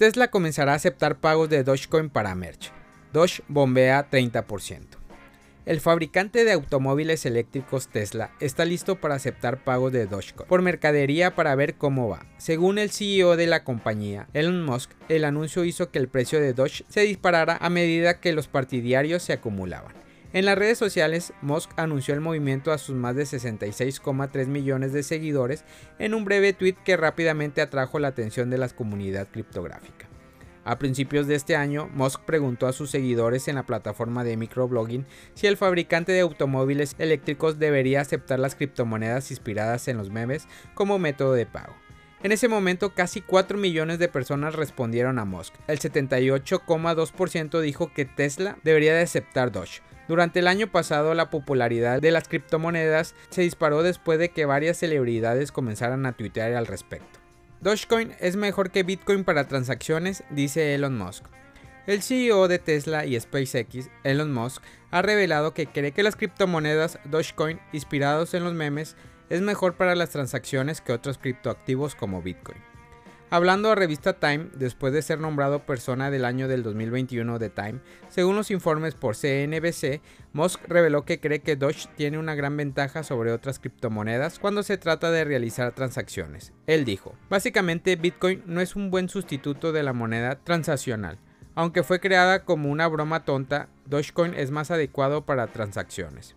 Tesla comenzará a aceptar pagos de Dogecoin para merch. Doge bombea 30%. El fabricante de automóviles eléctricos Tesla está listo para aceptar pagos de Dogecoin por mercadería para ver cómo va. Según el CEO de la compañía, Elon Musk, el anuncio hizo que el precio de Doge se disparara a medida que los partidarios se acumulaban. En las redes sociales, Musk anunció el movimiento a sus más de 66,3 millones de seguidores en un breve tweet que rápidamente atrajo la atención de la comunidad criptográfica. A principios de este año, Musk preguntó a sus seguidores en la plataforma de microblogging si el fabricante de automóviles eléctricos debería aceptar las criptomonedas inspiradas en los memes como método de pago. En ese momento casi 4 millones de personas respondieron a Musk. El 78,2% dijo que Tesla debería de aceptar Doge, durante el año pasado la popularidad de las criptomonedas se disparó después de que varias celebridades comenzaran a tuitear al respecto. Dogecoin es mejor que Bitcoin para transacciones, dice Elon Musk. El CEO de Tesla y SpaceX, Elon Musk, ha revelado que cree que las criptomonedas Dogecoin inspirados en los memes es mejor para las transacciones que otros criptoactivos como Bitcoin. Hablando a revista Time, después de ser nombrado persona del año del 2021 de Time, según los informes por CNBC, Musk reveló que cree que Doge tiene una gran ventaja sobre otras criptomonedas cuando se trata de realizar transacciones. Él dijo, básicamente Bitcoin no es un buen sustituto de la moneda transaccional. Aunque fue creada como una broma tonta, Dogecoin es más adecuado para transacciones.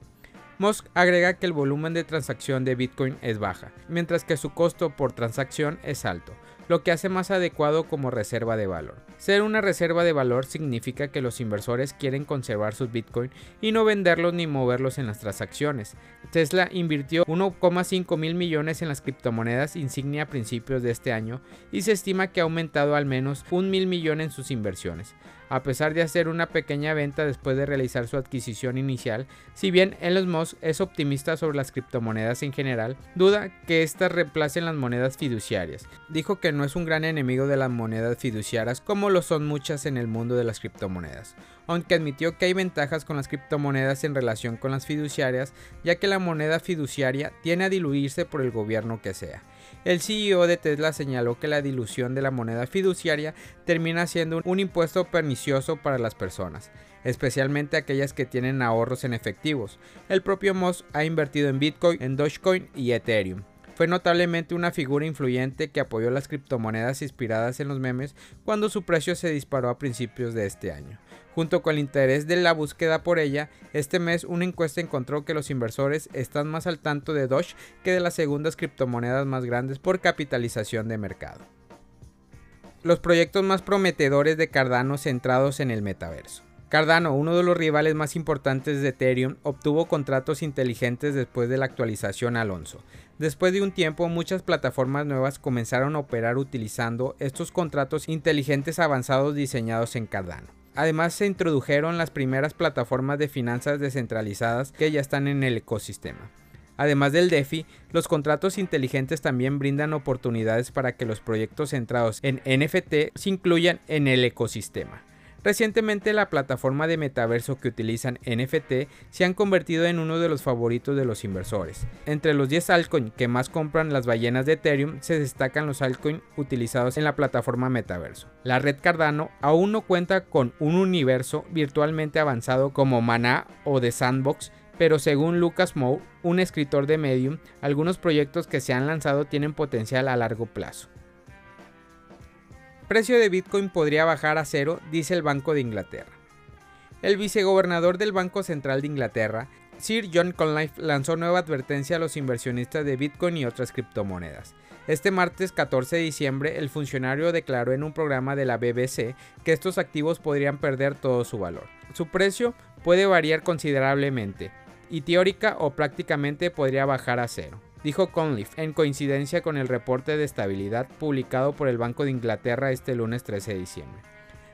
Musk agrega que el volumen de transacción de Bitcoin es baja, mientras que su costo por transacción es alto lo que hace más adecuado como reserva de valor. Ser una reserva de valor significa que los inversores quieren conservar sus Bitcoin y no venderlos ni moverlos en las transacciones. Tesla invirtió 1,5 mil millones en las criptomonedas insignia a principios de este año y se estima que ha aumentado al menos un mil millones en sus inversiones a pesar de hacer una pequeña venta después de realizar su adquisición inicial, si bien Elon Musk es optimista sobre las criptomonedas en general, duda que éstas reemplacen las monedas fiduciarias. Dijo que no es un gran enemigo de las monedas fiduciarias como lo son muchas en el mundo de las criptomonedas, aunque admitió que hay ventajas con las criptomonedas en relación con las fiduciarias, ya que la moneda fiduciaria tiene a diluirse por el gobierno que sea. El CEO de Tesla señaló que la dilución de la moneda fiduciaria termina siendo un impuesto pernicioso para las personas, especialmente aquellas que tienen ahorros en efectivos. El propio Moss ha invertido en Bitcoin, en Dogecoin y Ethereum. Fue notablemente una figura influyente que apoyó las criptomonedas inspiradas en los memes cuando su precio se disparó a principios de este año. Junto con el interés de la búsqueda por ella, este mes una encuesta encontró que los inversores están más al tanto de Doge que de las segundas criptomonedas más grandes por capitalización de mercado. Los proyectos más prometedores de Cardano centrados en el metaverso. Cardano, uno de los rivales más importantes de Ethereum, obtuvo contratos inteligentes después de la actualización Alonso. Después de un tiempo, muchas plataformas nuevas comenzaron a operar utilizando estos contratos inteligentes avanzados diseñados en Cardano. Además se introdujeron las primeras plataformas de finanzas descentralizadas que ya están en el ecosistema. Además del DeFi, los contratos inteligentes también brindan oportunidades para que los proyectos centrados en NFT se incluyan en el ecosistema. Recientemente la plataforma de metaverso que utilizan NFT se han convertido en uno de los favoritos de los inversores. Entre los 10 altcoins que más compran las ballenas de Ethereum se destacan los altcoins utilizados en la plataforma metaverso. La red Cardano aún no cuenta con un universo virtualmente avanzado como Mana o The Sandbox, pero según Lucas Moore, un escritor de Medium, algunos proyectos que se han lanzado tienen potencial a largo plazo precio de Bitcoin podría bajar a cero, dice el Banco de Inglaterra. El vicegobernador del Banco Central de Inglaterra, Sir John Conlife, lanzó nueva advertencia a los inversionistas de Bitcoin y otras criptomonedas. Este martes 14 de diciembre, el funcionario declaró en un programa de la BBC que estos activos podrían perder todo su valor. Su precio puede variar considerablemente y teórica o prácticamente podría bajar a cero dijo Conliffe, en coincidencia con el reporte de estabilidad publicado por el Banco de Inglaterra este lunes 13 de diciembre.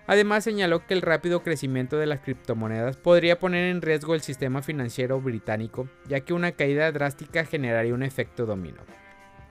Además señaló que el rápido crecimiento de las criptomonedas podría poner en riesgo el sistema financiero británico, ya que una caída drástica generaría un efecto dominó.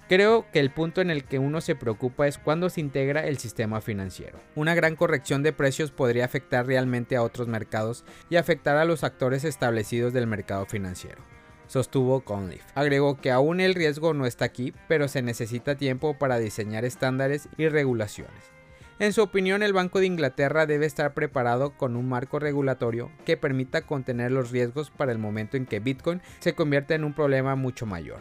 Creo que el punto en el que uno se preocupa es cuando se integra el sistema financiero. Una gran corrección de precios podría afectar realmente a otros mercados y afectar a los actores establecidos del mercado financiero sostuvo Conliffe. Agregó que aún el riesgo no está aquí, pero se necesita tiempo para diseñar estándares y regulaciones. En su opinión, el Banco de Inglaterra debe estar preparado con un marco regulatorio que permita contener los riesgos para el momento en que Bitcoin se convierta en un problema mucho mayor.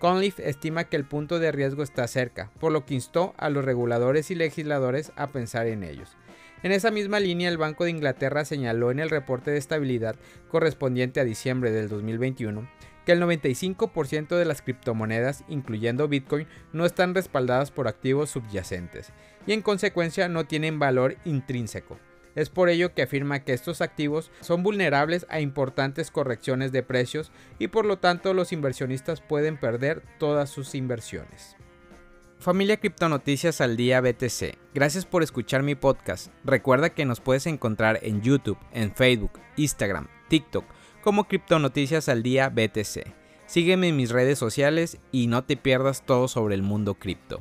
Conleaf estima que el punto de riesgo está cerca, por lo que instó a los reguladores y legisladores a pensar en ellos. En esa misma línea, el Banco de Inglaterra señaló en el reporte de estabilidad correspondiente a diciembre del 2021 que el 95% de las criptomonedas, incluyendo Bitcoin, no están respaldadas por activos subyacentes y en consecuencia no tienen valor intrínseco. Es por ello que afirma que estos activos son vulnerables a importantes correcciones de precios y por lo tanto los inversionistas pueden perder todas sus inversiones. Familia Criptonoticias al Día BTC, gracias por escuchar mi podcast. Recuerda que nos puedes encontrar en YouTube, en Facebook, Instagram, TikTok como Criptonoticias al Día BTC. Sígueme en mis redes sociales y no te pierdas todo sobre el mundo cripto.